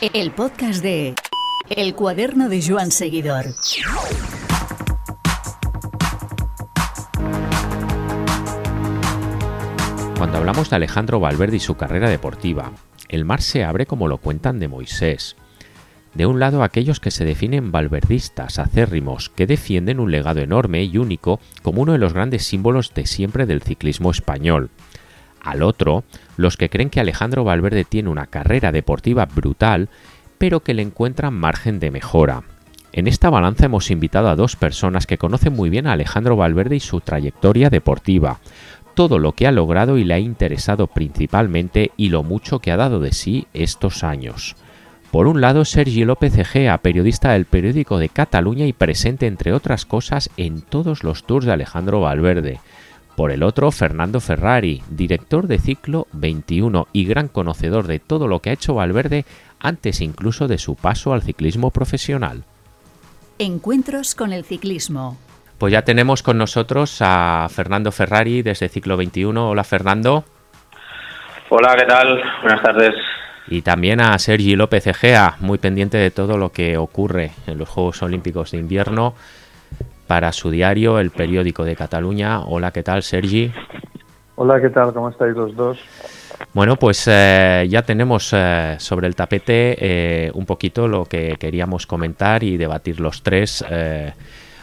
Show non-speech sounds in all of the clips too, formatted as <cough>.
El podcast de El cuaderno de Joan Seguidor. Cuando hablamos de Alejandro Valverde y su carrera deportiva, el mar se abre como lo cuentan de Moisés. De un lado aquellos que se definen valverdistas, acérrimos, que defienden un legado enorme y único como uno de los grandes símbolos de siempre del ciclismo español. Al otro, los que creen que Alejandro Valverde tiene una carrera deportiva brutal, pero que le encuentran margen de mejora. En esta balanza hemos invitado a dos personas que conocen muy bien a Alejandro Valverde y su trayectoria deportiva, todo lo que ha logrado y le ha interesado principalmente y lo mucho que ha dado de sí estos años. Por un lado, Sergi López Egea, periodista del periódico de Cataluña y presente, entre otras cosas, en todos los tours de Alejandro Valverde. Por el otro, Fernando Ferrari, director de Ciclo 21 y gran conocedor de todo lo que ha hecho Valverde antes incluso de su paso al ciclismo profesional. Encuentros con el ciclismo. Pues ya tenemos con nosotros a Fernando Ferrari desde Ciclo 21. Hola Fernando. Hola, ¿qué tal? Buenas tardes. Y también a Sergi López Egea, muy pendiente de todo lo que ocurre en los Juegos Olímpicos de Invierno para su diario, el periódico de Cataluña. Hola, ¿qué tal, Sergi? Hola, ¿qué tal? ¿Cómo estáis los dos? Bueno, pues eh, ya tenemos eh, sobre el tapete eh, un poquito lo que queríamos comentar y debatir los tres.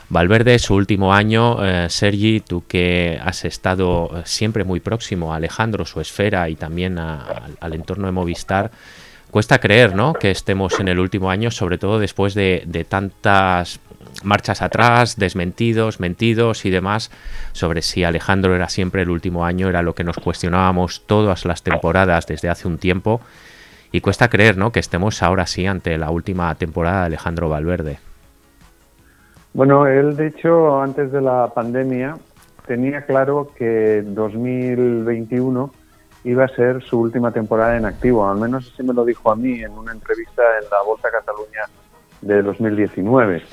Valverde, su último año, Sergi, tú que has estado siempre muy próximo a Alejandro, su esfera y también al entorno de Movistar, cuesta creer ¿no? que estemos en el último año, sobre todo después de, de tantas marchas atrás, desmentidos, mentidos y demás sobre si Alejandro era siempre el último año, era lo que nos cuestionábamos todas las temporadas desde hace un tiempo y cuesta creer ¿no? que estemos ahora sí ante la última temporada de Alejandro Valverde. Bueno, él de hecho antes de la pandemia tenía claro que 2021 iba a ser su última temporada en activo, al menos así me lo dijo a mí en una entrevista en la Volta Cataluña de 2019.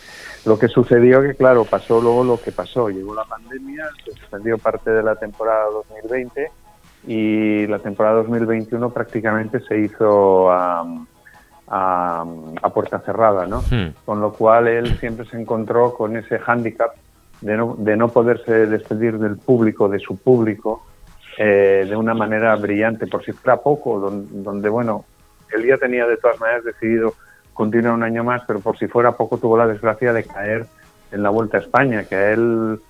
Lo que sucedió que, claro, pasó luego lo que pasó. Llegó la pandemia, se suspendió parte de la temporada 2020 y la temporada 2021 prácticamente se hizo a, puerta cerrada, ¿no? Hmm. Con lo cual él siempre se encontró con ese hándicap de no, de no poderse despedir del público, de su público, eh, de una manera brillante, por si fuera poco, donde, donde, bueno, él ya tenía de todas maneras decidido continúa un año más, pero por si fuera poco tuvo la desgracia de caer en la Vuelta a España, que a él,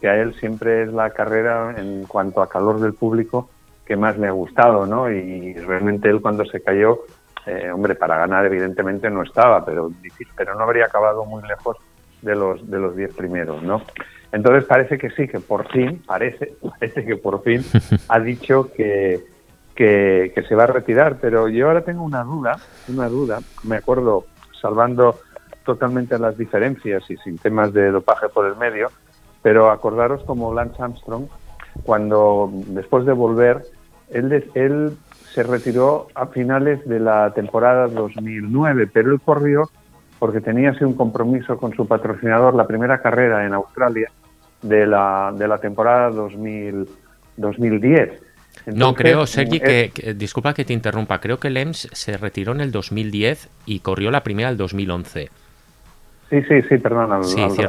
que a él siempre es la carrera en cuanto a calor del público que más le ha gustado, ¿no? Y realmente él cuando se cayó, eh, hombre, para ganar evidentemente no estaba, pero, pero no habría acabado muy lejos de los de los diez primeros, ¿no? Entonces parece que sí, que por fin, parece, <laughs> parece que por fin ha dicho que, que, se va a retirar, pero yo ahora tengo una duda, una duda, me acuerdo, salvando totalmente las diferencias y sin temas de dopaje por el medio, pero acordaros como Lance Armstrong, cuando después de volver, él, se retiró a finales de la temporada 2009, pero él corrió porque tenía así un compromiso con su patrocinador, la primera carrera en Australia de la, de la temporada 2000, 2010 no, creo, Sergi, que, disculpa que te interrumpa, creo que Lems se retiró en el 2010 y corrió la primera el 2011. Sí, sí, sí, perdón, al,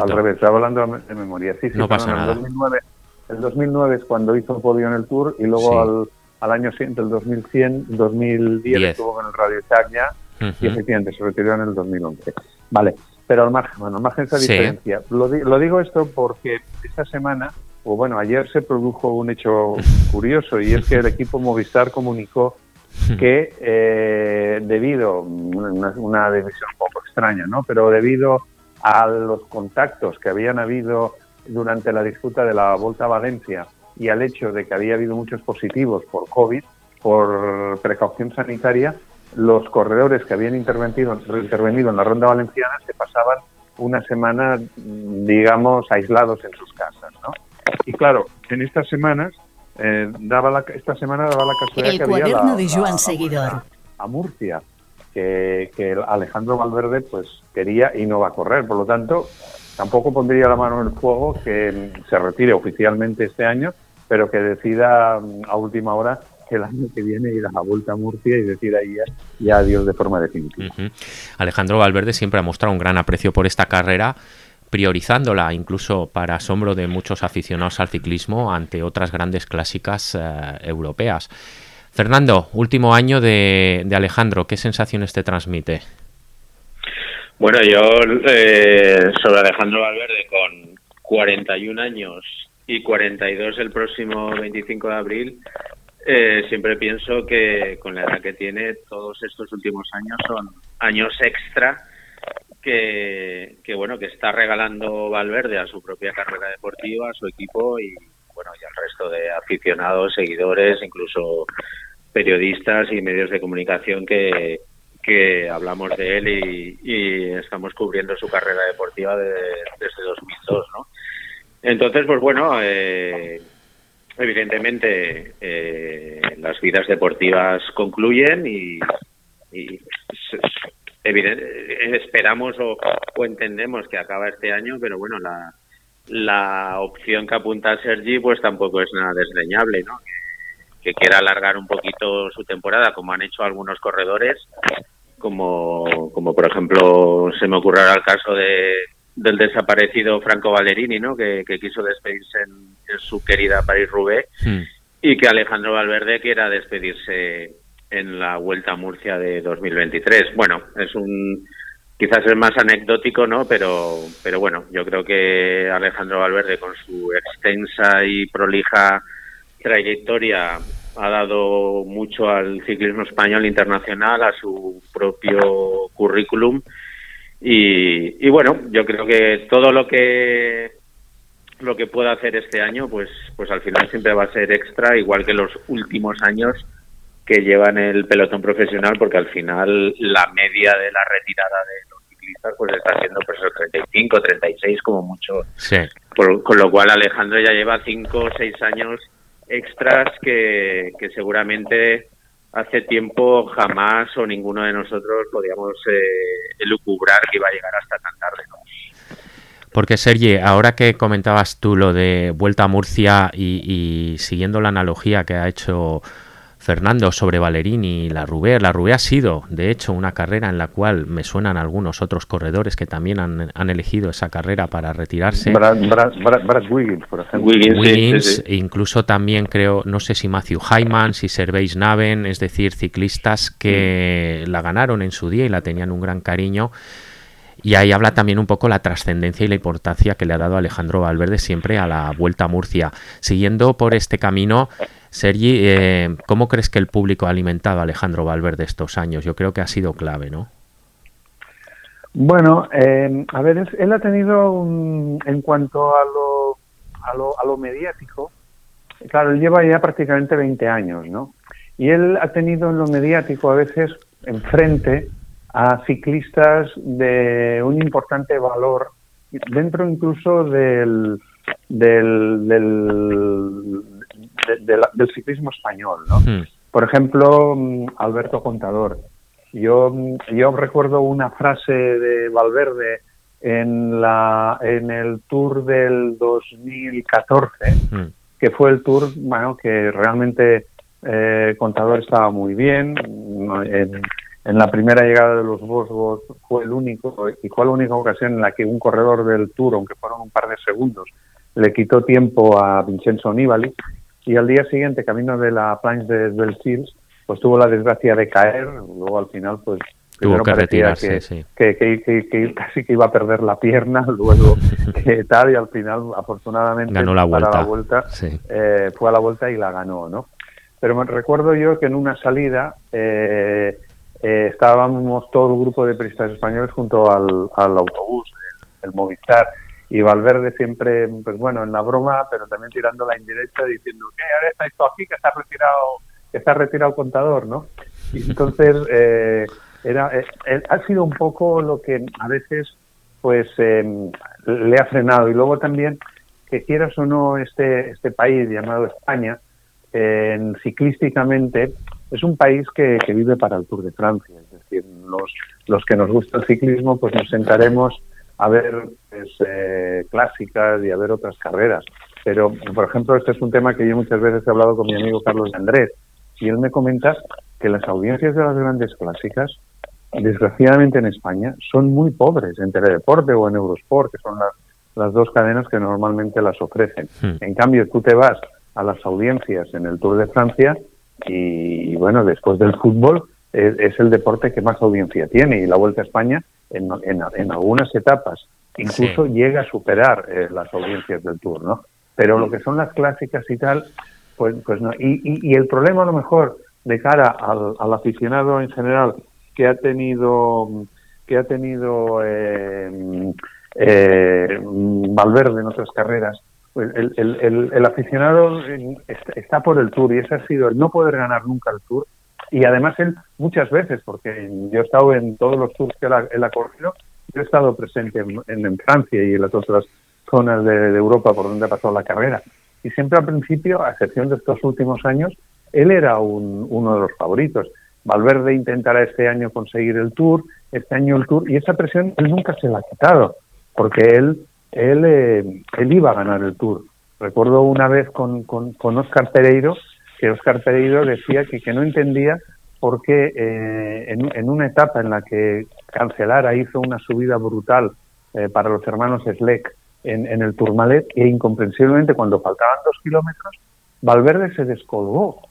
revés, estaba hablando de memoria. Sí, sí, no pasa nada. El 2009, el 2009 es cuando hizo podio en el Tour y luego al, al, año siguiente, el 2100, 2010, estuvo en el Radio Tagna y efectivamente se retiró en el 2011. Vale, pero al margen, bueno, al margen de esa diferencia. Lo, lo digo esto porque esta semana o bueno, ayer se produjo un hecho curioso y es que el equipo Movistar comunicó que eh, debido, una, una decisión un poco extraña, ¿no? Pero debido a los contactos que habían habido durante la disputa de la Volta a Valencia y al hecho de que había habido muchos positivos por COVID, por precaución sanitaria, los corredores que habían intervenido, intervenido en la ronda valenciana se pasaban una semana, digamos, aislados en sus casas, ¿no? Y claro, en estas semanas, eh, daba la, esta semana daba la casualidad que había la, de Joan Seguidor. A, Murcia, que, que Alejandro Valverde pues quería y no va a correr. Por lo tanto, tampoco pondría la mano en el fuego que se retire oficialmente este año, pero que decida mm, a última hora el año que viene ir a la Vuelta a Murcia y decir ahí ya, adiós de forma definitiva. Alejandro Valverde siempre ha mostrado un gran aprecio por esta carrera priorizándola incluso para asombro de muchos aficionados al ciclismo ante otras grandes clásicas eh, europeas. Fernando, último año de, Alejandro, ¿qué sensaciones te transmite? Bueno, yo eh, sobre Alejandro Valverde con 41 años y 42 el próximo 25 de abril, eh, siempre pienso que con la edad que tiene, todos estos últimos años son años extra que, bueno que está regalando Valverde a su propia carrera deportiva, a su equipo y bueno y al resto de aficionados, seguidores, incluso periodistas y medios de comunicación que, que hablamos de él y, estamos cubriendo su carrera deportiva desde 2002, ¿no? Entonces, pues bueno, eh, evidentemente eh, las vidas deportivas concluyen y, esperamos o, entendemos que acaba este año, pero bueno, la, la opción que apunta Sergi pues tampoco es nada desdeñable, ¿no? que quiera alargar un poquito su temporada, como han hecho algunos corredores, como, como por ejemplo se me ocurrirá el caso de, del desaparecido Franco Ballerini, ¿no? que, quiso despedirse en, su querida París-Roubaix hmm. y que Alejandro Valverde quiera despedirse en la Vuelta a Murcia de 2023. Bueno, es un quizás es más anecdótico, ¿no? Pero pero bueno, yo creo que Alejandro Valverde con su extensa y prolija trayectoria ha dado mucho al ciclismo español internacional, a su propio currículum. Y, bueno, yo creo que todo lo que lo que pueda hacer este año, pues, pues al final siempre va a ser extra, igual que los últimos años que llevan el pelotón profesional, porque al final la media de la retirada de los ciclistas pues está siendo pues 35, 36 como mucho. con lo cual Alejandro ya lleva 5 o 6 años extras que, seguramente hace tiempo jamás o ninguno de nosotros podíamos eh, elucubrar que iba a llegar hasta tan tarde. Porque Sergi, ahora que comentabas tú lo de Vuelta a Murcia y siguiendo la analogía que ha hecho Fernando sobre Valerini y la Rubé. La Rubé ha sido, de hecho, una carrera en la cual me suenan algunos otros corredores que también han, elegido esa carrera para retirarse. Brad, Wiggins, por ejemplo. Wiggins, incluso también creo, no sé si Matthew Hyman, si Serveis Naven, es decir, ciclistas que la ganaron en su día y la tenían un gran cariño. Y ahí habla también un poco la trascendencia y la importancia que le ha dado Alejandro Valverde siempre a la Vuelta a Murcia. Siguiendo por este camino, Sergi, eh, ¿cómo crees que el público ha alimentado a Alejandro Valverde estos años? Yo creo que ha sido clave, ¿no? Bueno, eh, a ver, él ha tenido, en cuanto a lo, a, lo, a lo mediático, claro, él lleva ya prácticamente 20 años, ¿no? Y él ha tenido en lo mediático a veces enfrente a ciclistas de un importante valor, dentro incluso del, del, del, ciclismo español, ¿no? Hmm. Por ejemplo, mm, Alberto Contador. Yo, mm, yo recuerdo una frase de Valverde en, la, en el Tour del 2014, hmm. que fue el Tour bueno, que realmente eh, Contador estaba muy bien. En, en, la primera llegada de los Bosgos fue el único y fue la única ocasión en la que un corredor del Tour, aunque fueron un par de segundos, le quitó tiempo a Vincenzo Nibali y al día siguiente, camino de la planche de Belfils, pues tuvo la desgracia de caer, luego al final pues tuvo que retirarse, que, que, casi que iba a perder la pierna, <laughs> luego <laughs> tal, y al final afortunadamente ganó la vuelta, la vuelta eh, fue a la vuelta y la ganó, ¿no? Pero me recuerdo yo que en una salida eh, eh, estábamos todo el grupo de periodistas españoles junto al, al autobús, el Movistar, y Valverde siempre, pues bueno, en la broma, pero también tirando la indirecta diciendo, ¿qué? Ahora está esto aquí, que está retirado, que está retirado el contador, ¿no? Y entonces, <laughs> eh, era, eh, ha sido un poco lo que a veces, pues, em, le ha frenado. Y luego también, que quieras o no, este, este país llamado España, en ciclísticamente, es un país que, que vive para el Tour de Francia. Es decir, los, los que nos gusta el ciclismo, pues nos sentaremos a ver pues, eh, clásicas y a ver otras carreras. Pero, por ejemplo, este es un tema que yo muchas veces he hablado con mi amigo Carlos de Andrés. y él me comenta que las audiencias de las grandes clásicas, desgraciadamente en España, son muy pobres en Teledeporte o en Eurosport, que son las, las dos cadenas que normalmente las ofrecen. Hmm. En cambio, tú te vas a las audiencias en el Tour de Francia y, bueno, después del fútbol es, es el deporte que más audiencia tiene y la Vuelta a España en, en, en algunas etapas incluso Sí. llega a superar eh, las audiencias del Tour, ¿no? Pero lo que son las clásicas y tal, pues, pues no. Y, y, y el problema a lo mejor de cara al, al aficionado en general que ha tenido que ha tenido eh, eh, Valverde en otras carreras, pues el, el, el, el aficionado está por el Tour y ese ha sido el no poder ganar nunca el Tour y además él muchas veces, porque yo he estado en todos los tours que él ha, corrido, yo he estado presente en, en, Francia y en las otras zonas de, de, Europa por donde ha pasado la carrera. Y siempre al principio, a excepción de estos últimos años, él era un, uno de los favoritos. Valverde intentará este año conseguir el Tour, este año el Tour, y esa presión él nunca se la ha quitado, porque él, él, eh, él iba a ganar el Tour. Recuerdo una vez con, con, con Oscar Pereiro, que Oscar Pereiro decía que, que no entendía por qué eh, en, una etapa en la que Cancelara hizo una subida brutal eh, para los hermanos Sleck en, en, el Tourmalet e incomprensiblemente cuando faltaban dos kilómetros, Valverde se descolgó.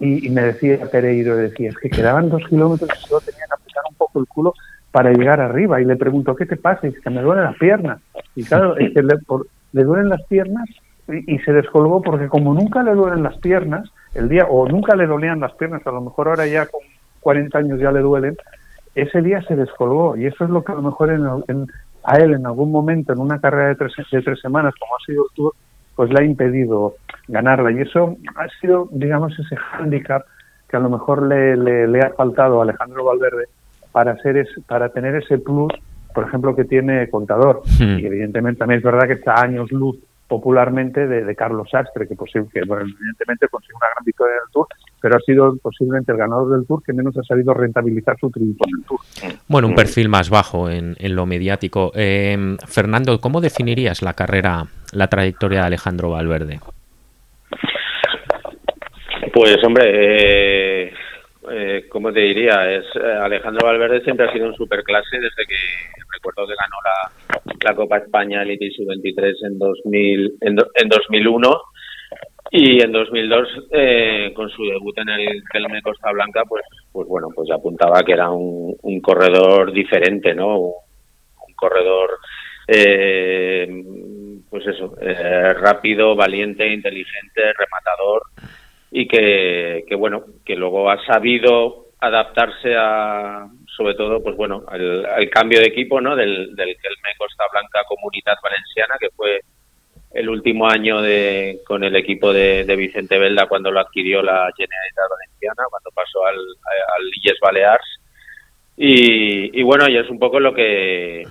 Y, me decía Pereiro, decía, es que quedaban dos kilómetros y solo tenía que apretar un poco el culo para llegar arriba. Y le pregunto, ¿qué te pasa? Y dice, que me duelen las piernas. Y claro, es que le, duelen las piernas y, se descolgó porque como nunca le duelen las piernas, el día, o nunca le dolían las piernas, a lo mejor ahora ya con 40 años ya le duelen, ese día se descolgó. Y eso es lo que a lo mejor en, en, a él en algún momento, en una carrera de tres, de tres semanas, como ha sido el Tour, pues le ha impedido ganarla. Y eso ha sido, digamos, ese hándicap que a lo mejor le, le, le, ha faltado a Alejandro Valverde para, es, para tener ese plus, por ejemplo, que tiene Contador. Hmm. Y evidentemente también es verdad que está a años luz popularmente de, de Carlos Sastre, que, posible, que bueno, evidentemente consiguió una gran victoria en el Tour, pero ha sido posiblemente el ganador del Tour que menos ha sabido rentabilizar su triunfo en el Tour. Bueno, un perfil más bajo en, en lo mediático. Eh, Fernando, ¿cómo definirías la carrera, la trayectoria de Alejandro Valverde? Pues hombre, eh, eh, ¿cómo te diría? Es eh, Alejandro Valverde siempre ha sido un superclase desde que recuerdo que ganó la, la Copa España Elite Sub-23 en 2000 en, do, en 2001 y en 2002 eh, con su debut en el Kelme Costa Blanca pues pues bueno pues apuntaba que era un, un corredor diferente no un, un corredor eh, pues eso eh, rápido valiente inteligente rematador y que, que bueno que luego ha sabido adaptarse a sobre todo pues bueno al, cambio de equipo no del, del Kelme Costa Blanca Comunidad Valenciana que fue el último año de, con el equipo de, de, Vicente Velda cuando lo adquirió la Generalitat Valenciana, cuando pasó al, al Illes Balears. Y, y, bueno, y es un poco lo que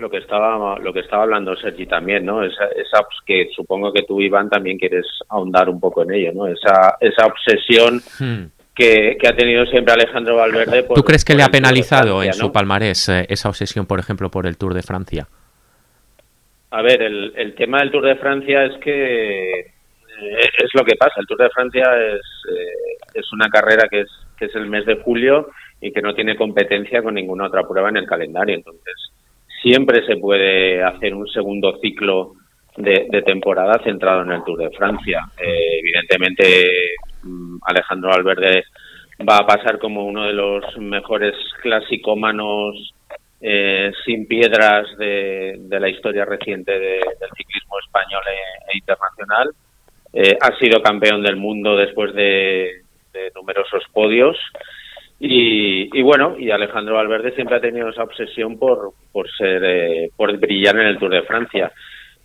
lo que estaba lo que estaba hablando Sergi también, ¿no? Esa, esa que supongo que tú Iván también quieres ahondar un poco en ello, ¿no? Esa esa obsesión hmm. que, que, ha tenido siempre Alejandro Valverde. Por, ¿Tú crees que le ha penalizado Francia, en ¿no? su palmarés eh, esa obsesión, por ejemplo, por el Tour de Francia? A ver, el, el tema del Tour de Francia es que eh, es lo que pasa. El Tour de Francia es, eh, es una carrera que es, que es el mes de julio y que no tiene competencia con ninguna otra prueba en el calendario. Entonces, siempre se puede hacer un segundo ciclo de, temporada centrado en el Tour de Francia. Eh, evidentemente, mm, Alejandro Valverde va a pasar como uno de los mejores clasicómanos eh, sin piedras de, de, la historia reciente de, del ciclismo español e, e internacional. Eh, ha sido campeón del mundo después de, de numerosos podios. Y, y, bueno, y Alejandro Valverde siempre ha tenido esa obsesión por, por ser, eh, por brillar en el Tour de Francia.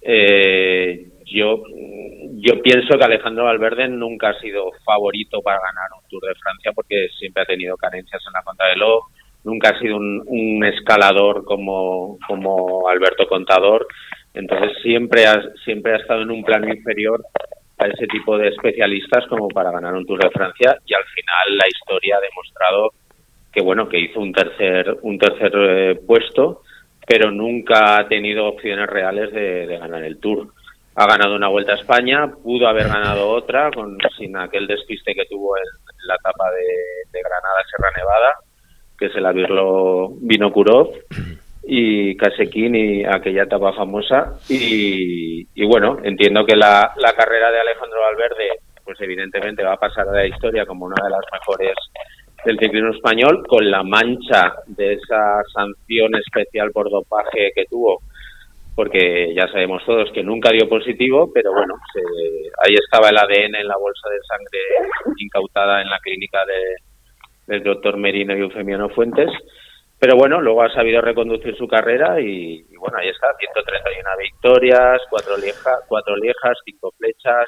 Eh, yo, yo pienso que Alejandro Valverde nunca ha sido favorito para ganar un Tour de Francia porque siempre ha tenido carencias en la contrarreloj, nunca ha sido un, un escalador como, como Alberto Contador, entonces siempre ha, siempre ha estado en un plano inferior a ese tipo de especialistas como para ganar un Tour de Francia y al final la historia ha demostrado que bueno que hizo un tercer un tercer eh, puesto pero nunca ha tenido opciones reales de, ganar el Tour. Ha ganado una Vuelta a España, pudo haber ganado otra con sin aquel despiste que tuvo en, la etapa de, Granada Sierra Nevada, que se la Vino Kurov y Casequín y aquella etapa famosa y, bueno, entiendo que la, carrera de Alejandro Valverde pues evidentemente va a pasar a la historia como una de las mejores del ciclismo español, con la mancha de esa sanción especial por dopaje que tuvo, porque ya sabemos todos que nunca dio positivo, pero bueno, ahí estaba el ADN en la bolsa de sangre incautada en la clínica de, del doctor Merino y Eufemiano Fuentes. Pero bueno, luego ha sabido reconducir su carrera y, bueno, ahí está, 131 victorias, cuatro, lieja, cuatro liejas, cinco flechas,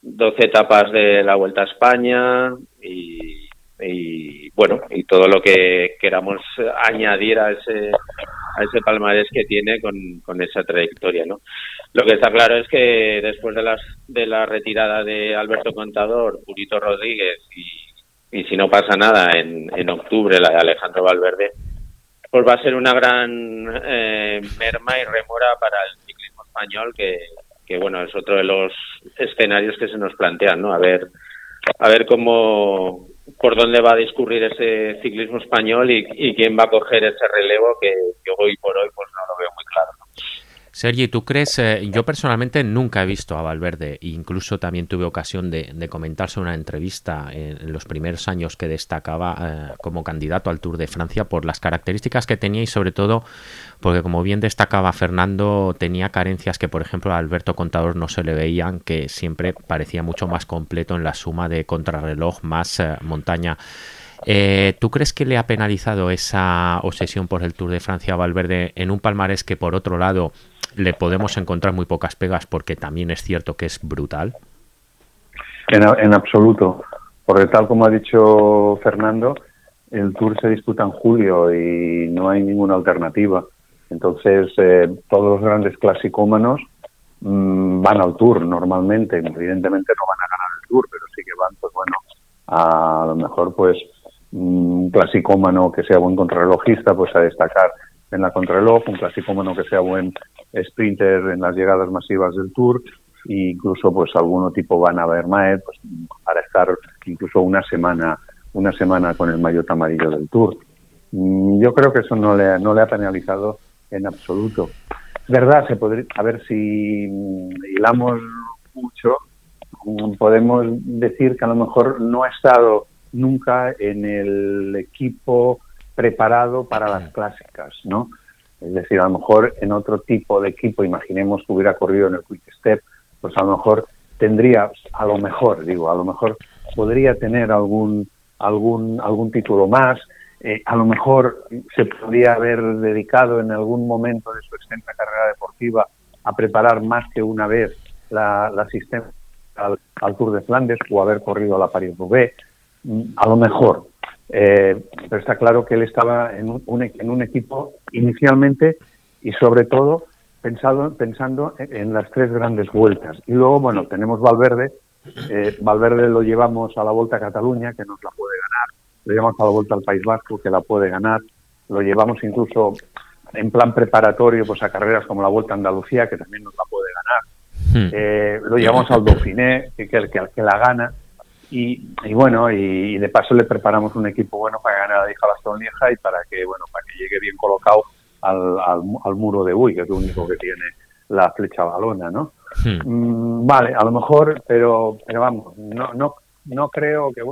12 etapas de la Vuelta a España y, bueno, y todo lo que queramos añadir a ese a ese palmarés que tiene con, con esa trayectoria, ¿no? Lo que está claro es que después de las de la retirada de Alberto Contador, Purito Rodríguez y, y si no pasa nada en, en octubre la de Alejandro Valverde, pues va a ser una gran eh, merma y remora para el ciclismo español que, bueno, es otro de los escenarios que se nos plantean, ¿no? A ver, a ver cómo, por dónde va a discurrir ese ciclismo español y, quién va a coger ese relevo que, que, hoy por hoy pues no lo veo muy claro. Sergi, ¿tú crees? Eh, yo personalmente nunca he visto a Valverde, incluso también tuve ocasión de, comentarse una entrevista en, los primeros años que destacaba eh, como candidato al Tour de Francia por las características que tenía y sobre todo porque como bien destacaba Fernando, tenía carencias que por ejemplo a Alberto Contador no se le veían, que siempre parecía mucho más completo en la suma de contrarreloj más eh, montaña. ¿Tú crees que le ha penalizado esa obsesión por el Tour de Francia a Valverde en un palmarés que por otro lado le podemos encontrar muy pocas pegas porque también es cierto que es brutal? En, absoluto, porque tal como ha dicho Fernando, el Tour se disputa en julio y no hay ninguna alternativa. Entonces, eh, todos los grandes clasicómanos mm, van al Tour normalmente. Evidentemente no van a ganar el Tour, pero sí que van, pues bueno, a, lo mejor pues mm, un clasicómano que sea buen contrarrelojista, pues a destacar en la contrarreloj, un clasicómano que sea buen sprinter en las llegadas masivas del Tour e incluso pues alguno tipo Van Avermaet pues, para estar incluso una semana una semana con el maillot amarillo del Tour. Mm, yo creo que eso no le, no le ha penalizado en absoluto. Es verdad, se podría, a ver si hilamos mucho, mm, podemos decir que a lo mejor no ha estado nunca en el equipo preparado para las clásicas, ¿no? Es decir, a lo mejor en otro tipo de equipo, imaginemos que hubiera corrido en el Quick Step, pues a lo mejor tendría, a lo mejor, digo, a lo mejor podría tener algún, algún, algún título más, eh, a lo mejor se podría haber dedicado en algún momento de su extensa carrera deportiva a preparar más que una vez la, asistencia al, Tour de Flandes o haber corrido a la Paris-Roubaix. Mm, a lo mejor, eh, pero está claro que él estaba en un, en un equipo inicialmente y sobre todo pensado, pensando en las tres grandes vueltas. Y luego, bueno, tenemos Valverde. Eh, Valverde lo llevamos a la Vuelta a Cataluña, que nos la puede ganar. Lo llevamos a la Vuelta al País Vasco, que la puede ganar. Lo llevamos incluso en plan preparatorio pues a carreras como la Vuelta a Andalucía, que también nos la puede ganar. Hmm. Eh, lo llevamos al Dauphiné, que, que, que, que la gana. Y, bueno, y, de paso le preparamos un equipo bueno para ganar hija Bastón Lieja y para que, bueno, para que llegue bien colocado al, al, muro de Uy, que es lo único que tiene la flecha balona, ¿no? Hmm. Mm, vale, a lo mejor, pero, pero vamos, no, no, no creo que,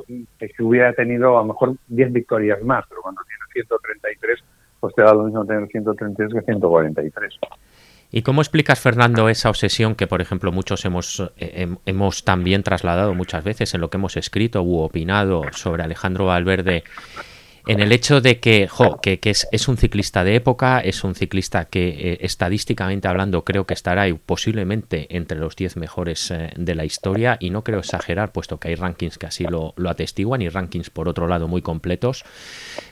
que hubiera tenido a lo mejor 10 victorias más, pero cuando tiene 133, pues te da lo mismo tener 133 que 143. ¿Y cómo explicas, Fernando, esa obsesión que, por ejemplo, muchos hemos, eh, hemos también trasladado muchas veces en lo que hemos escrito u opinado sobre Alejandro Valverde? En el hecho de que, jo, que, es, un ciclista de época, es un ciclista que eh, estadísticamente hablando creo que estará posiblemente entre los 10 mejores eh, de la historia y no creo exagerar puesto que hay rankings que así lo, lo atestiguan y rankings por otro lado muy completos.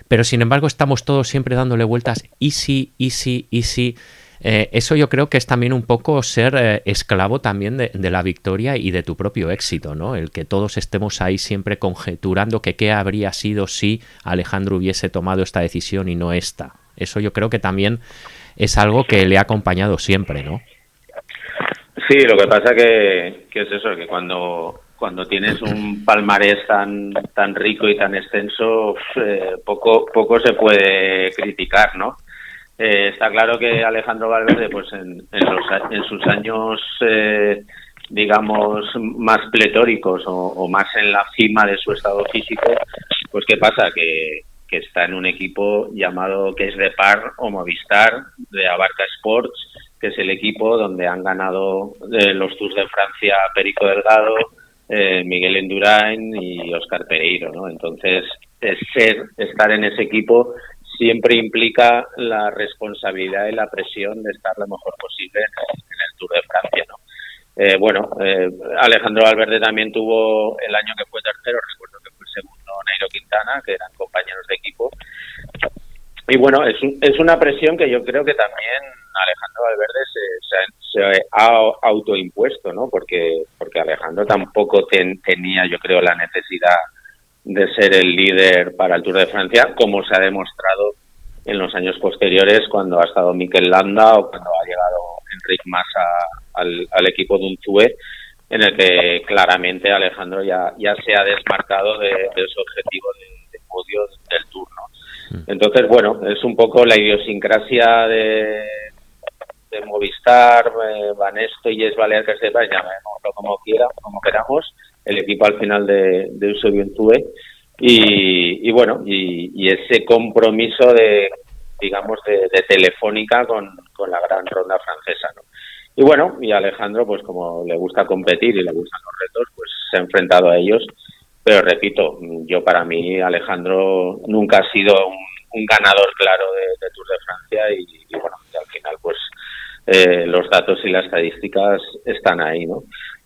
Pero sin embargo estamos todos siempre dándole vueltas easy, easy, easy eh, eso yo creo que es también un poco ser eh, esclavo también de, la victoria y de tu propio éxito, ¿no? El que todos estemos ahí siempre conjeturando que qué habría sido si Alejandro hubiese tomado esta decisión y no esta. Eso yo creo que también es algo que le ha acompañado siempre, ¿no? Sí, lo que pasa que, que es eso, que cuando cuando tienes un palmarés tan tan rico y tan extenso, eh, poco poco se puede criticar, ¿no? Eh, está claro que Alejandro Valverde, pues en, en, los, en sus años, eh, digamos, más pletóricos o, más en la cima de su estado físico, pues ¿qué pasa? Que, que está en un equipo llamado que es de Par o Movistar, de Abarca Sports, que es el equipo donde han ganado eh, los Tours de Francia Perico Delgado, eh, Miguel Endurain y Oscar Pereiro, ¿no? Entonces, ser, estar en ese equipo siempre implica la responsabilidad y la presión de estar lo mejor posible en, el Tour de Francia, ¿no? Eh, bueno, eh, Alejandro Valverde también tuvo el año que fue tercero, recuerdo que fue segundo Nairo Quintana, que eran compañeros de equipo. Y bueno, es, un, es una presión que yo creo que también Alejandro Valverde se, se, se ha autoimpuesto, ¿no? Porque, porque Alejandro tampoco ten, tenía, yo creo, la necesidad de ser el líder para el Tour de Francia, como se ha demostrado en los años posteriores cuando ha estado Mikel Landa o cuando ha llegado Enric Massa al, al equipo de Unzue, en el que claramente Alejandro ya, ya se ha desmarcado de, de su objetivo de, de podio del turno. Entonces, bueno, es un poco la idiosincrasia de, de Movistar, eh, Banesto y Es Balear que sepa, llamémoslo como quiera, como queramos, el equipo al final de, de Eusebio Entue y, y bueno, y, ese compromiso de, digamos, de, de Telefónica con, con, la gran ronda francesa, ¿no? Y bueno, y Alejandro, pues como le gusta competir y le gustan los retos, pues se ha enfrentado a ellos. Pero repito, yo para mí Alejandro nunca ha sido un, ganador claro de, de, Tour de Francia y, y bueno, y al final pues eh, los datos y las estadísticas están ahí, ¿no?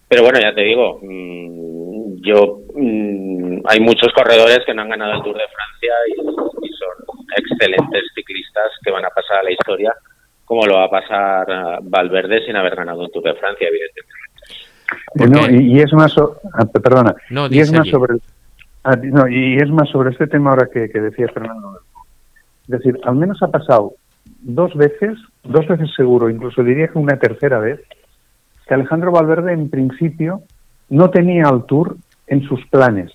Pero bueno, ya te digo, mmm, yo mmm, hay muchos corredores que no han ganado el Tour de Francia y, y, son excelentes ciclistas que van a pasar a la historia, como lo va a pasar uh, Valverde sin haber ganado un Tour de Francia, evidentemente. No, y, y, es más, so ah, perdona, no, y es más sobre, ah, no, y es más sobre este tema ahora que, que decía Fernando. Es decir, al menos ha pasado dos veces, dos veces seguro, incluso diría que una tercera vez, que Alejandro Valverde en principio no tenía al Tour en sus planes.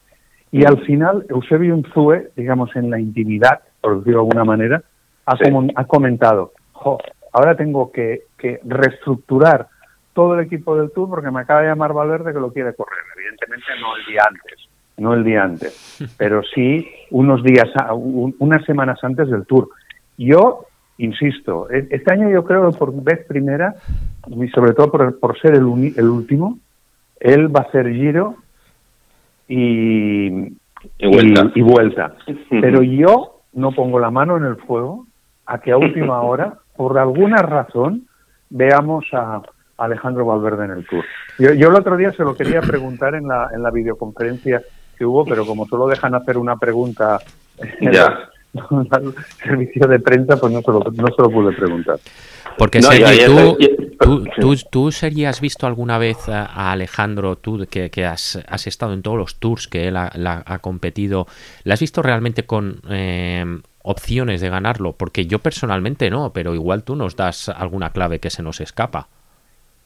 Y al final Eusebio Unzue, digamos en la intimidad, por decirlo de alguna manera, ha, sí. com ha comentado, jo, ahora tengo que, que, reestructurar todo el equipo del Tour porque me acaba de llamar Valverde que lo quiere correr. Evidentemente no el día antes, no el día antes, <laughs> pero sí unos días, un, unas semanas antes del Tour. Yo insisto, e-, este año yo creo que por vez primera, y sobre todo por, por ser el, uni, el, último, él va a hacer giro y, y vuelta. Y, y vuelta. Pero yo no pongo la mano en el fuego a que a última <laughs> hora, por alguna razón, veamos a Alejandro Valverde en el Tour. Yo, yo el otro día se lo quería preguntar en la, en la videoconferencia que hubo, pero como solo dejan hacer una pregunta ya al <laughs> servicio de prensa, pues no se lo, no se lo pude preguntar. Porque no, Sergi, ya, tú, tú, tú, tú, Sergi, has visto alguna vez a, Alejandro, tú que, que has, has, estado en todos los tours que él ha, la, ha competido, ¿le has visto realmente con eh, opciones de ganarlo? Porque yo personalmente no, pero igual tú nos das alguna clave que se nos escapa.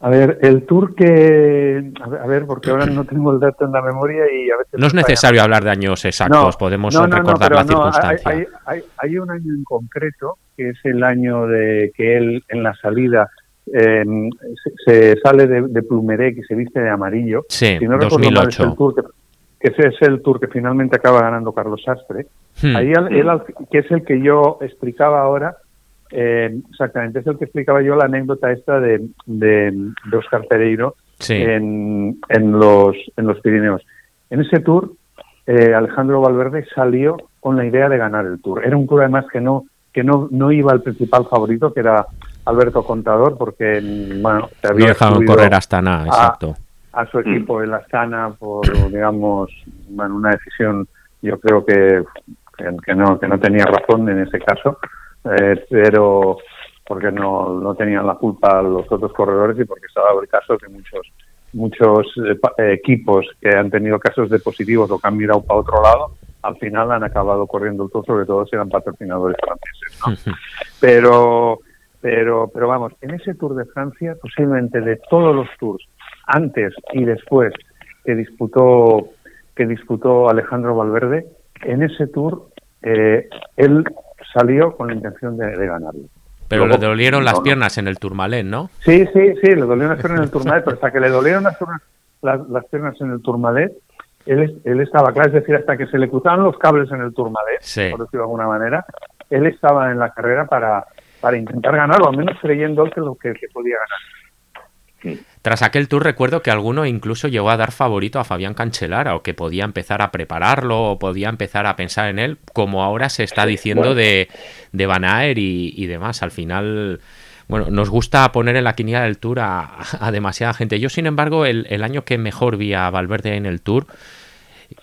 A ver, el tour que... A ver, porque ahora no tengo el dato en la memoria y a veces... No es necesario hablar de años exactos, no, podemos no, no, recordar la circunstancia. Hay, hay, hay, un año en concreto, que es el año de que él en la salida eh, se, se, sale de, de Plumerec y se viste de amarillo. Sí, si no 2008. Mal, es el tour que, que ese es el tour que finalmente acaba ganando Carlos Sastre. Hmm. Ahí él, él, que es el que yo explicaba ahora, eh, exactamente, es el que explicaba yo la anécdota esta de, de, de Oscar Pereiro sí. en, en, los, en los Pirineos. En ese tour, eh, Alejandro Valverde salió con la idea de ganar el tour. Era un tour además que no, que no, no iba al principal favorito, que era Alberto Contador, porque bueno, se había no dejaron correr hasta nada, exacto. A, a su equipo en la Astana por, digamos, bueno, una decisión, yo creo que, que, no, que no tenía razón en ese caso eh, pero porque no, no tenían la culpa los otros corredores y porque se ha dado el caso que muchos muchos eh, equipos que han tenido casos de positivos o que han mirado para otro lado, al final han acabado corriendo el todo, sobre todo si eran patrocinadores franceses. ¿no? pero Pero, pero vamos, en ese Tour de Francia, posiblemente de todos los tours, antes y después que disputó, que disputó Alejandro Valverde, en ese tour eh, él salió con la intención de, ganarlo. Pero le dolieron las piernas en el Tourmalet, ¿no? Sí, sí, sí, le dolieron las piernas en el Tourmalet, pero hasta que le dolieron las, las, piernas en el Tourmalet, él, él estaba claro, es decir, hasta que se le cruzaban los cables en el Tourmalet, por decirlo de alguna manera, él estaba en la carrera para, para intentar ganar, o al menos creyendo que lo que, podía ganar. Tras aquel tour recuerdo que alguno incluso llegó a dar favorito a Fabián Cancelara o que podía empezar a prepararlo o podía empezar a pensar en él, como ahora se está diciendo de, de Van Aer y, demás. Al final, bueno, nos gusta poner en la quiniela del tour a, demasiada gente. Yo, sin embargo, el, el, año que mejor vi a Valverde en el tour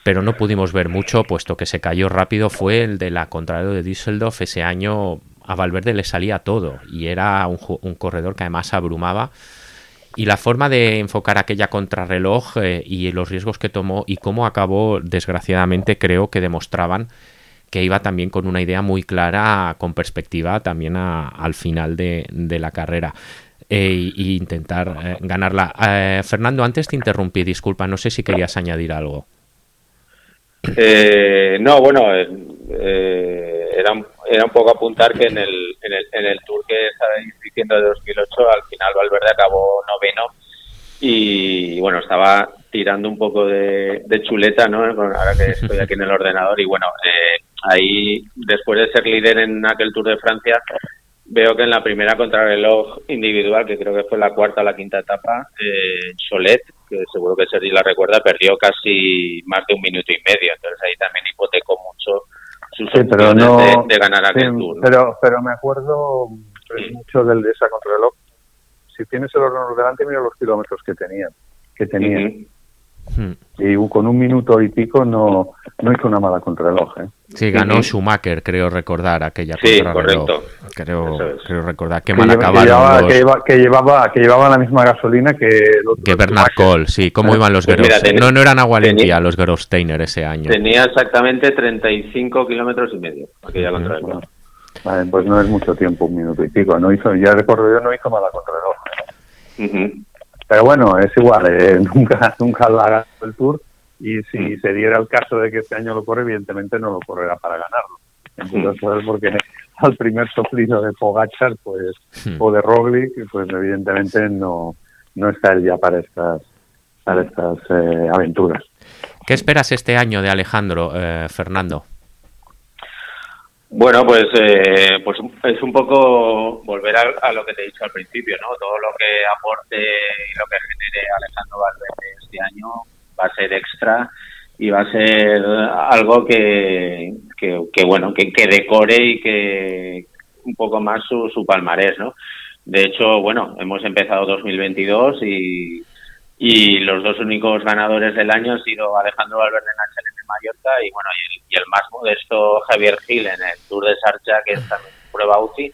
pero no pudimos ver mucho, puesto que se cayó rápido, fue el de la contrario de Düsseldorf. Ese año a Valverde le salía todo y era un, corredor que además abrumaba. Y la forma de enfocar aquella contrarreloj eh, y los riesgos que tomó y cómo acabó, desgraciadamente, creo que demostraban que iba también con una idea muy clara, con perspectiva también al final de, la carrera. e intentar eh, ganarla. Fernando, antes te interrumpí, disculpa, no sé si querías añadir algo. Eh, no, bueno, eh, era, era un poco apuntar que en el, en el, en el tour que estabais diciendo de 2008, al final Valverde acabó y bueno, estaba tirando un poco de, chuleta, ¿no? Ahora que estoy aquí en el ordenador y bueno, eh, ahí después de ser líder en aquel Tour de Francia, veo que en la primera contrarreloj individual, que creo que fue la cuarta o la quinta etapa, eh, Solet que seguro que Sergi la recuerda, perdió casi más de un minuto y medio. Entonces ahí también hipotecó mucho sus sí, pero de, ganar aquel tour. Pero, pero me acuerdo mucho del de esa contrarreloj. Si tienes el ordenador delante, mira los kilómetros que tenían. Que tenían. Hmm. Y con un minuto y pico no, no hizo una mala contrarreloj. ¿eh? Sí, ganó Schumacher, creo recordar aquella sí, correcto. Creo, creo recordar. Qué que mal acabaron. Que, llevaba, que, llevaba, la misma gasolina que... que Bernard Cole, sí. ¿Cómo iban los pues No, no eran agua limpia los Gerolsteiner ese año. Tenía exactamente 35 kilómetros y medio aquella contrarreloj. Vale, pues no es mucho tiempo, un minuto y pico. No hizo, ya recuerdo yo, no hizo mala contrarreloj. Uh pero bueno, es igual, eh, <laughs> nunca, nunca lo haga el Tour y si mm. se diera el caso de que este año lo corre, evidentemente no lo correrá para ganarlo. Entonces, pues, porque <laughs> al primer soplido de Pogachar pues, mm. o de Roglic, pues evidentemente no, no está él ya para estas, para estas eh, aventuras. ¿Qué esperas este año de Alejandro, eh, Fernando? Bueno, pues, eh, pues es un poco volver a, lo que te he dicho al principio, ¿no? Todo lo que aporte y lo que genere Alejandro Valverde este año va a ser extra y va a ser algo que, que, bueno, que, que, decore y que un poco más su, su palmarés, ¿no? De hecho, bueno, hemos empezado 2022 y, y los dos únicos ganadores del año han sido Alejandro Valverde en Mallorca y bueno y el, más modesto Javier Gil en el Tour de Sarcha que es también prueba UCI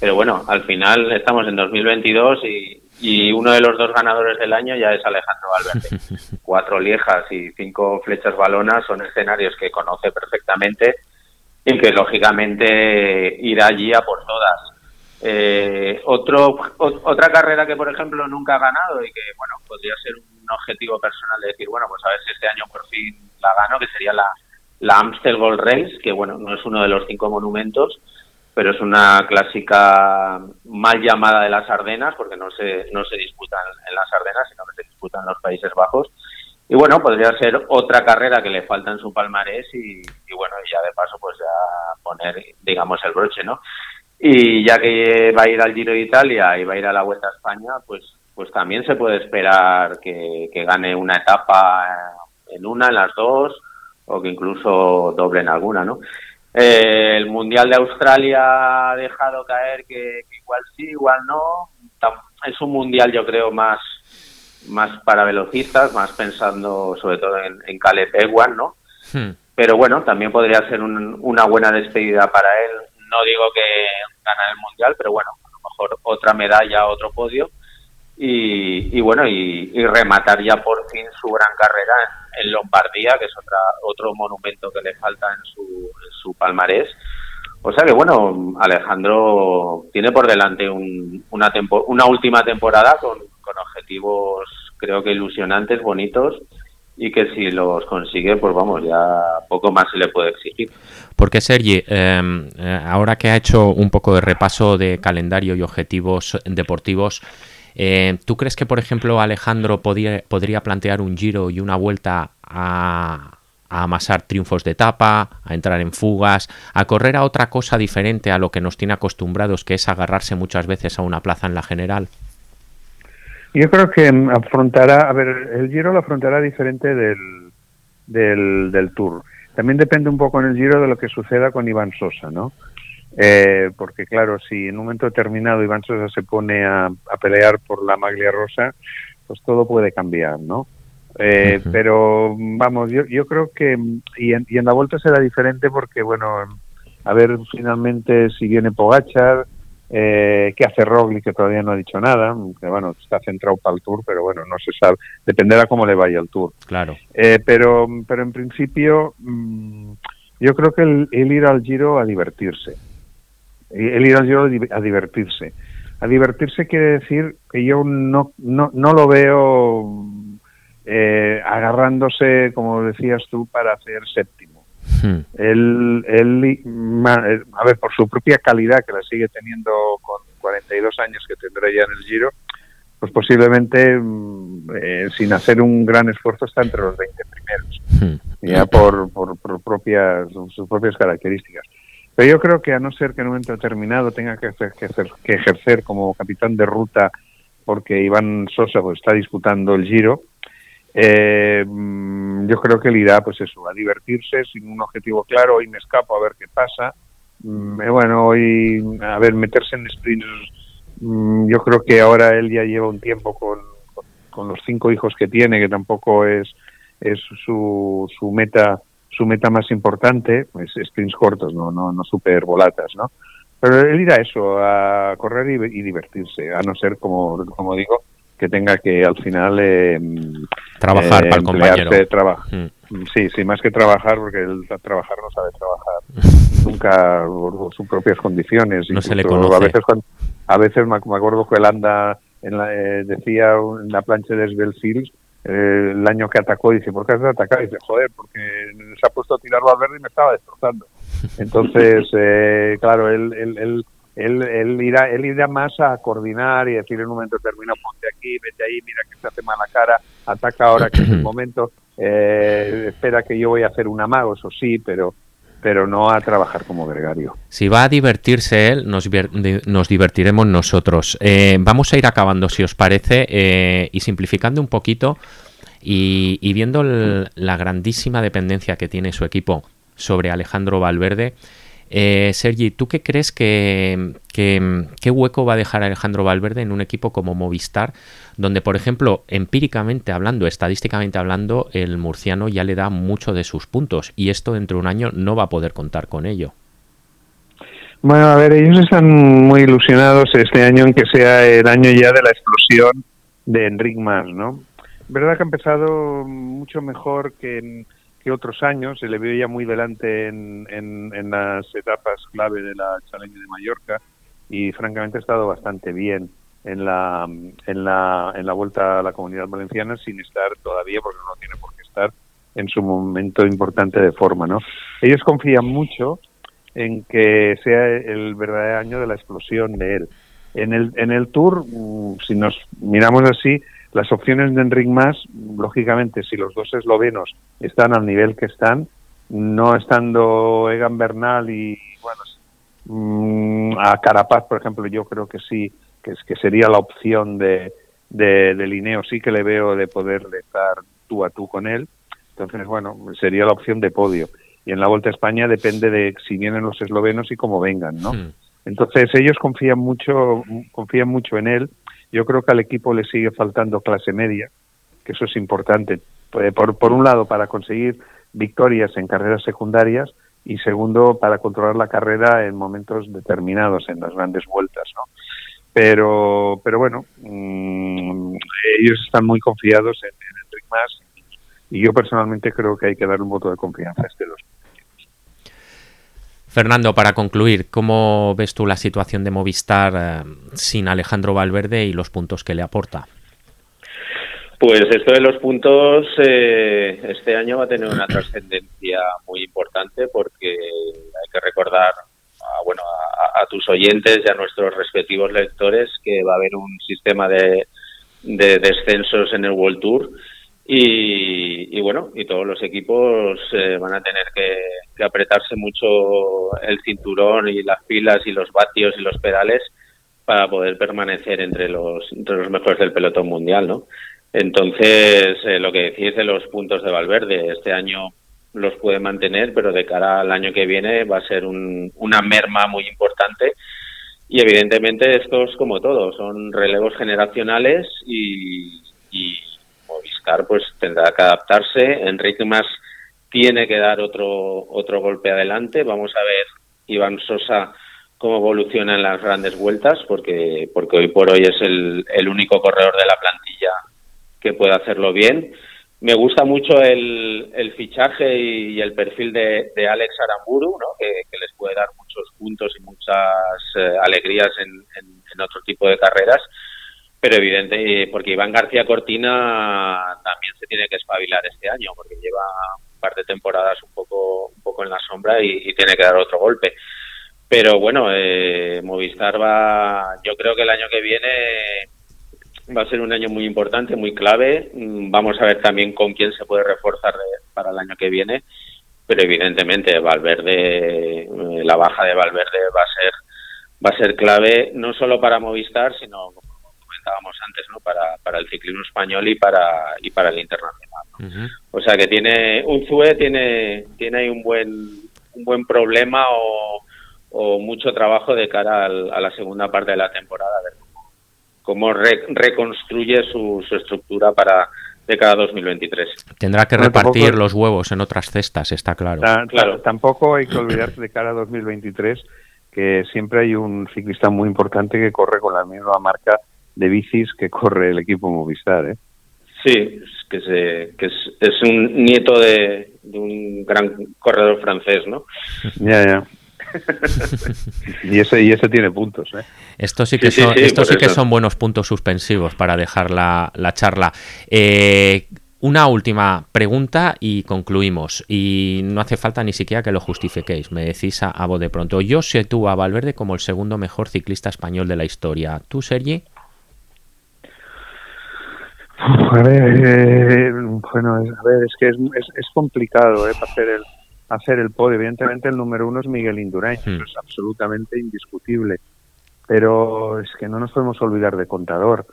pero bueno al final estamos en 2022 y, y uno de los dos ganadores del año ya es Alejandro Valverde. <laughs> Cuatro liejas y cinco flechas balonas son escenarios que conoce perfectamente y que lógicamente irá allí a por todas eh, otro, otra carrera que, por ejemplo, nunca ha ganado y que, bueno, podría ser un objetivo personal de decir, bueno, pues a ver si este año por fin la gano, que sería la, la Amstel Gold Race, que, bueno, no es uno de los cinco monumentos, pero es una clásica mal llamada de las Ardenas, porque no se, no se disputan en las Ardenas, sino que se disputan en los Países Bajos. Y bueno, podría ser otra carrera que le falta en su palmarés y, y bueno, ya de paso pues ya poner, digamos, el broche, ¿no? Y ya que va a ir al Giro de Italia y va a ir a la Vuelta a España, pues, pues también se puede esperar que, gane una etapa en una, en las dos, o que incluso doble en alguna, ¿no? Eh, el Mundial de Australia ha dejado caer que, igual sí, igual no. Es un mundial, yo creo, más, más para velocistas, más pensando sobre todo en, en Caleb Ewan, ¿no? Hmm. Pero bueno, también podría ser una buena despedida para él no digo que ganar el mundial, pero bueno, a lo mejor otra medalla, otro podio. Y, bueno, y, rematar ya por fin su gran carrera en, Lombardía, que es otra, otro monumento que le falta en su, su palmarés. O sea que bueno, Alejandro tiene por delante una, una última temporada con, objetivos creo que ilusionantes, bonitos y que si los consigue, pues vamos, ya poco más se le puede exigir. Porque Sergi, em, eh, ahora que ha hecho un poco de repaso de calendario y objetivos deportivos, eh, ¿tú crees que, por ejemplo, Alejandro podría, plantear un giro y una vuelta a amasar triunfos de etapa, a entrar en fugas, a correr a otra cosa diferente a lo que nos tiene acostumbrados, que es agarrarse muchas veces a una plaza en la general? Yo creo que afrontará, a ver, el Giro lo afrontará diferente del, del, Tour. También depende un poco en el Giro de lo que suceda con Iván Sosa, ¿no? Eh, porque claro, si en un momento determinado Iván Sosa se pone a, a pelear por la maglia rosa, pues todo puede cambiar, ¿no? Eh, pero vamos, yo, yo creo que, y en, y en la vuelta será diferente porque, bueno, a ver finalmente si viene Pogachar, eh, qué hace Roglic, que todavía no ha dicho nada, que bueno, está centrado para el Tour, pero bueno, no se sabe, dependerá cómo le vaya el Tour. Claro. Eh, pero, pero en principio, mm, yo creo que el, ir al Giro a divertirse, el ir al Giro a divertirse. A divertirse quiere decir que yo no, no, no lo veo eh, agarrándose, como decías tú, para hacer séptimo. Hmm. Él, él, a ver, por su propia calidad, que la sigue teniendo con 42 años que tendrá ya en el Giro, pues posiblemente mm, eh, sin hacer un gran esfuerzo está entre los 20 primeros, hmm. ya por, por, propias, sus propias características. Pero yo creo que a no ser que en un momento determinado tenga que, que, ejercer como capitán de ruta porque Iván Sosa pues, está disputando el Giro, eh, mm, yo creo que él irá, pues eso, a divertirse sin un objetivo claro. Hoy me escapo a ver qué pasa. Mm, eh, bueno, hoy, a ver, meterse en sprints. Mm, yo creo que ahora él ya lleva un tiempo con, los cinco hijos que tiene, que tampoco es, es su, su meta su meta más importante, pues sprints cortos, no, no, no super volatas, ¿no? Pero él irá a eso, a correr y, divertirse, a no ser, como digo, que tenga que al final eh, trabajar para el compañero. Mm. Sí, sí, más que trabajar, porque el trabajar no sabe trabajar <laughs> nunca por sus propias condiciones. No se le conoce. A veces, a veces me, acuerdo que él anda, en la, eh, decía en la plancha de Svelfields, eh, el año que atacó, dice, ¿por qué has atacado? dice, joder, porque se ha puesto a tirar al verde y me estaba destrozando. <laughs> Entonces, eh, claro, él, él, él él, él, irá, él irá más a coordinar y decir en un momento determinado, ponte aquí, vete ahí, mira que se hace mala cara, ataca ahora que es el <clears throat> momento, eh, espera que yo voy a hacer un amago, eso sí, pero pero no a trabajar como gregario. Si va a divertirse él, nos, nos divertiremos nosotros. Eh, vamos a ir acabando, si os parece, eh, y simplificando un poquito y, y viendo la grandísima dependencia que tiene su equipo sobre Alejandro Valverde. Eh, Sergi, ¿tú qué crees que, qué hueco va a dejar Alejandro Valverde en un equipo como Movistar, donde, por ejemplo, empíricamente hablando, estadísticamente hablando, el murciano ya le da mucho de sus puntos y esto dentro de un año no va a poder contar con ello? Bueno, a ver, ellos están muy ilusionados este año en que sea el año ya de la explosión de Enric Mas, ¿no? Verdad que ha empezado mucho mejor que en que otros años, se le ya muy delante en, en, las etapas clave de la Challenge de Mallorca y francamente ha estado bastante bien en la, en la, en la vuelta a la comunidad valenciana sin estar todavía, porque no tiene por qué estar en su momento importante de forma. ¿no? Ellos confían mucho en que sea el verdadero año de la explosión de él. En el, en el Tour, mm, si nos miramos así, las opciones de Enric Mas, lógicamente, si los dos eslovenos están al nivel que están, no estando Egan Bernal y, bueno, mm, a Carapaz, por ejemplo, yo creo que sí, que, es, que sería la opción de, de, de Lineo, sí que le veo de poder estar tú a tú con él. Entonces, bueno, sería la opción de podio. Y en la Vuelta a España depende de si vienen los eslovenos y cómo vengan, ¿no? Hmm. Entonces ellos confían mucho, confían mucho en él yo creo que al equipo le sigue faltando clase media, que eso es importante. Eh, por, por un lado, para conseguir victorias en carreras secundarias y segundo, para controlar la carrera en momentos determinados, en las grandes vueltas, ¿no? Pero, pero bueno, mm, ellos están muy confiados en, en Enric Mas y yo personalmente creo que hay que dar un voto de confianza a este dos. Fernando, para concluir, ¿cómo ves tú la situación de Movistar eh, sin Alejandro Valverde y los puntos que le aporta? Pues esto de los puntos eh, este año va a tener una trascendencia muy importante porque hay que recordar a, bueno, a, tus oyentes y a nuestros respectivos lectores que va a haber un sistema de, de descensos en el World Tour y, bueno, y todos los equipos eh, van a tener que, apretarse mucho el cinturón y las pilas y los vatios y los pedales para poder permanecer entre los, entre los mejores del pelotón mundial, ¿no? Entonces, eh, lo que decís de los puntos de Valverde, este año los puede mantener, pero de cara al año que viene va a ser una merma muy importante. Y evidentemente esto es como todo, son relevos generacionales y Pues tendrá que adaptarse. Enrique Más tiene que dar otro, otro golpe adelante. Vamos a ver Iván Sosa cómo evoluciona en las grandes vueltas, porque, porque hoy por hoy es el, el único corredor de la plantilla que puede hacerlo bien. Me gusta mucho el, el fichaje y, el perfil de, de Alex Aramburu, ¿no? que, les puede dar muchos puntos y muchas eh, alegrías en, en, otro tipo de carreras pero evidente, porque Iván García Cortina también se tiene que espabilar este año, porque lleva un par de temporadas un poco, un poco en la sombra y, tiene que dar otro golpe. Pero bueno, eh, Movistar va, yo creo que el año que viene va a ser un año muy importante, muy clave. Mm, vamos a ver también con quién se puede reforzar para el año que viene, pero evidentemente Valverde, eh, la baja de Valverde va a ser va a ser clave no solo para Movistar, sino comentábamos antes, ¿no? Para, para el ciclismo español y para y para el internacional. O sea que tiene un ZUE tiene tiene ahí un buen un buen problema o, o mucho trabajo de cara a la segunda parte de la temporada, a ver cómo, reconstruye su, su estructura para de cada 2023. Tendrá que repartir los huevos en otras cestas, está claro. claro. Tampoco hay que olvidarse de cara a 2023 que siempre hay un ciclista muy importante que corre con la misma marca de bicis que corre el equipo Movistar. ¿eh? Sí, que, se, que es, es un nieto de, un gran corredor francés, ¿no? <laughs> Ya, ya. y ese y ese tiene puntos ¿eh? estos sí que son estos sí que son buenos puntos suspensivos para dejar la, la charla eh, una última pregunta y concluimos. Y no hace falta ni siquiera que lo justifiquéis. Me decís a, a voz de pronto. Yo sé tú a Valverde como el segundo mejor ciclista español de la historia. ¿Tú, Sergi? A ver, eh, bueno, a ver, es que es, es, complicado eh, hacer el hacer el podio. Evidentemente el número uno es Miguel Indurain, hmm. es absolutamente indiscutible. Pero es que no nos podemos olvidar de Contador.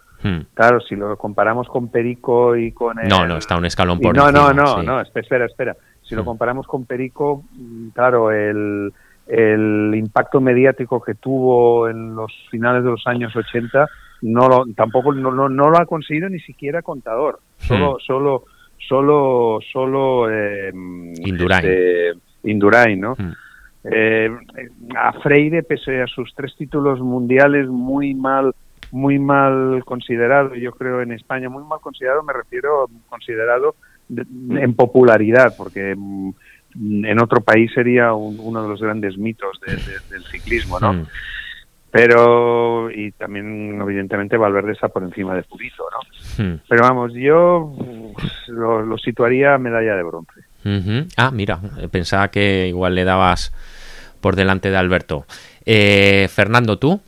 Claro, si lo comparamos con Perico y con el... No, no, está un escalón por No, no, no, no, espera, espera. Si lo comparamos con Perico, mm, claro, el, el impacto mediático que tuvo en los finales de los años 80 no lo, tampoco no, no, lo ha conseguido ni siquiera contador solo hmm. solo solo solo eh, Indurain. Este, Indurain no hmm. eh, a Freire pese a sus tres títulos mundiales muy mal muy mal considerado yo creo en España muy mal considerado me refiero considerado en popularidad porque mm, en otro país sería uno de los grandes mitos del ciclismo no hmm pero y también evidentemente Valverde está por encima de Purito, ¿no? Hmm. Pero vamos, yo lo, situaría medalla de bronce. Ah, mira, pensaba que igual le dabas por delante de Alberto. Eh, Fernando, ¿tú?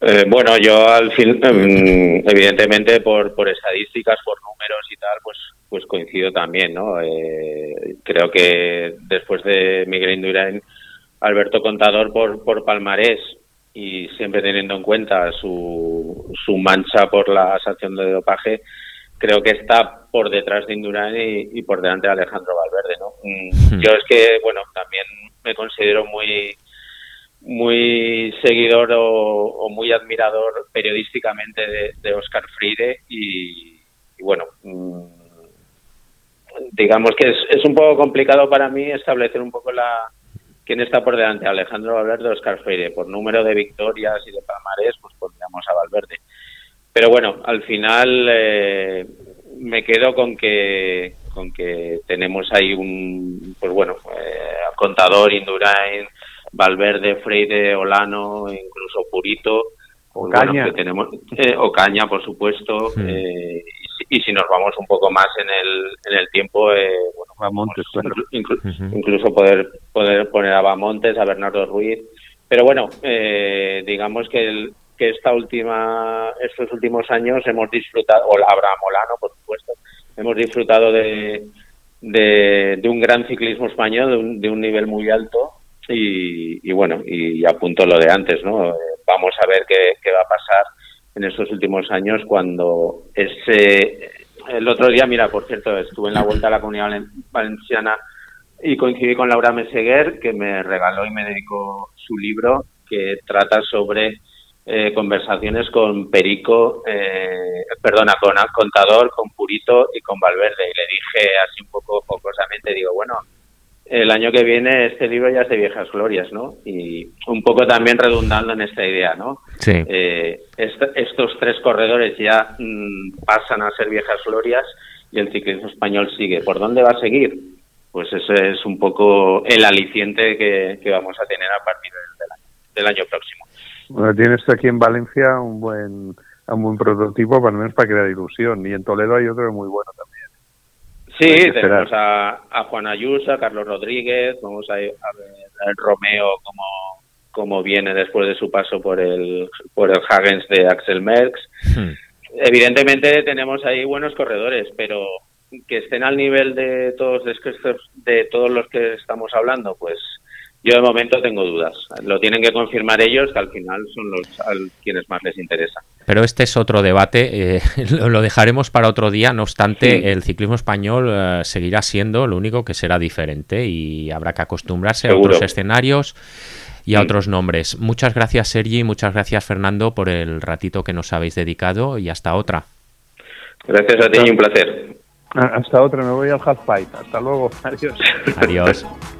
Eh, bueno, yo al fin, em, evidentemente por, por estadísticas, por números y tal, pues pues coincido también, ¿no? Eh, creo que después de Miguel Indurain Alberto Contador por, por palmarés y siempre teniendo en cuenta su, su mancha por la sanción de dopaje, creo que está por detrás de Indurain y, por delante de Alejandro Valverde, ¿no? Mm, hmm. Yo es que, bueno, también me considero muy muy seguidor o, muy admirador periodísticamente de, Oscar Freire y, bueno, mm, digamos que es, es un poco complicado para mí establecer un poco la, ¿Quién está por delante? Alejandro Valverde o Oscar Freire. Por número de victorias y de palmarés, pues pondríamos a Valverde. Pero bueno, al final eh, me quedo con que, con que tenemos ahí un, pues bueno, eh, Contador, Indurain, Valverde, Freire, Olano, incluso Purito, Ocaña. que tenemos, <laughs> eh, Ocaña, por supuesto, eh, y, si, y nos vamos un poco más en el, en el tiempo, eh, bueno, Bamontes, pues, claro. incluso poder poder poner a Bamontes, a Bernardo Ruiz, pero bueno, eh, digamos que el- que esta última, estos últimos años hemos disfrutado, o Abraham Molano, por supuesto, hemos disfrutado de, de, de un gran ciclismo español, de un, de un nivel muy alto y, y bueno, y apunto lo de antes, ¿no? Eh, Vamos a ver qué, qué va a pasar en estos últimos años cuando ese... El otro día, mira, por cierto, estuve en la Vuelta a la Comunidad Valen- Valenciana y coincidí con Laura Meseguer, que me regaló y me dedicó su libro que trata sobre eh, conversaciones con Perico, eh, perdona, con Contador, con Purito y con Valverde. Y le dije así un poco jocosamente, digo, bueno, el año que viene este libro ya es de viejas glorias, ¿no? Y un poco también redundando en esta idea, ¿no? Sí. Eh, est- estos tres corredores ya mm, pasan a ser viejas glorias y el ciclismo español sigue. ¿Por dónde va a seguir? Pues ese es un poco el aliciente que, que vamos a tener a partir del año, del año próximo. Bueno, tienes aquí en Valencia un buen un buen prototipo, para menos para crear ilusión. Y en Toledo hay otro muy bueno también. Sí, tenemos a, a Juan Ayuso, a Carlos Rodríguez, vamos a, a ver a Romeo cómo, cómo viene después de su paso por el, por el Hagens de Axel Merckx. Hmm. Evidentemente tenemos ahí buenos corredores, pero que estén al nivel de todos de todos los que estamos hablando, pues yo de momento tengo dudas. Lo tienen que confirmar ellos, que al final son los a quienes más les interesa. Pero este es otro debate, eh, <laughs> lo, lo dejaremos para otro día. No obstante, Sí. el ciclismo español eh, seguirá siendo lo único que será diferente y habrá que acostumbrarse a otros escenarios y a Mm. otros nombres. Muchas gracias, Sergi, muchas gracias, Fernando, por el ratito que nos habéis dedicado y hasta otra. Gracias a ti y un placer. Ah, Hasta otra, me voy al half pipe. Hasta luego. <laughs> Adiós. Adiós. <laughs>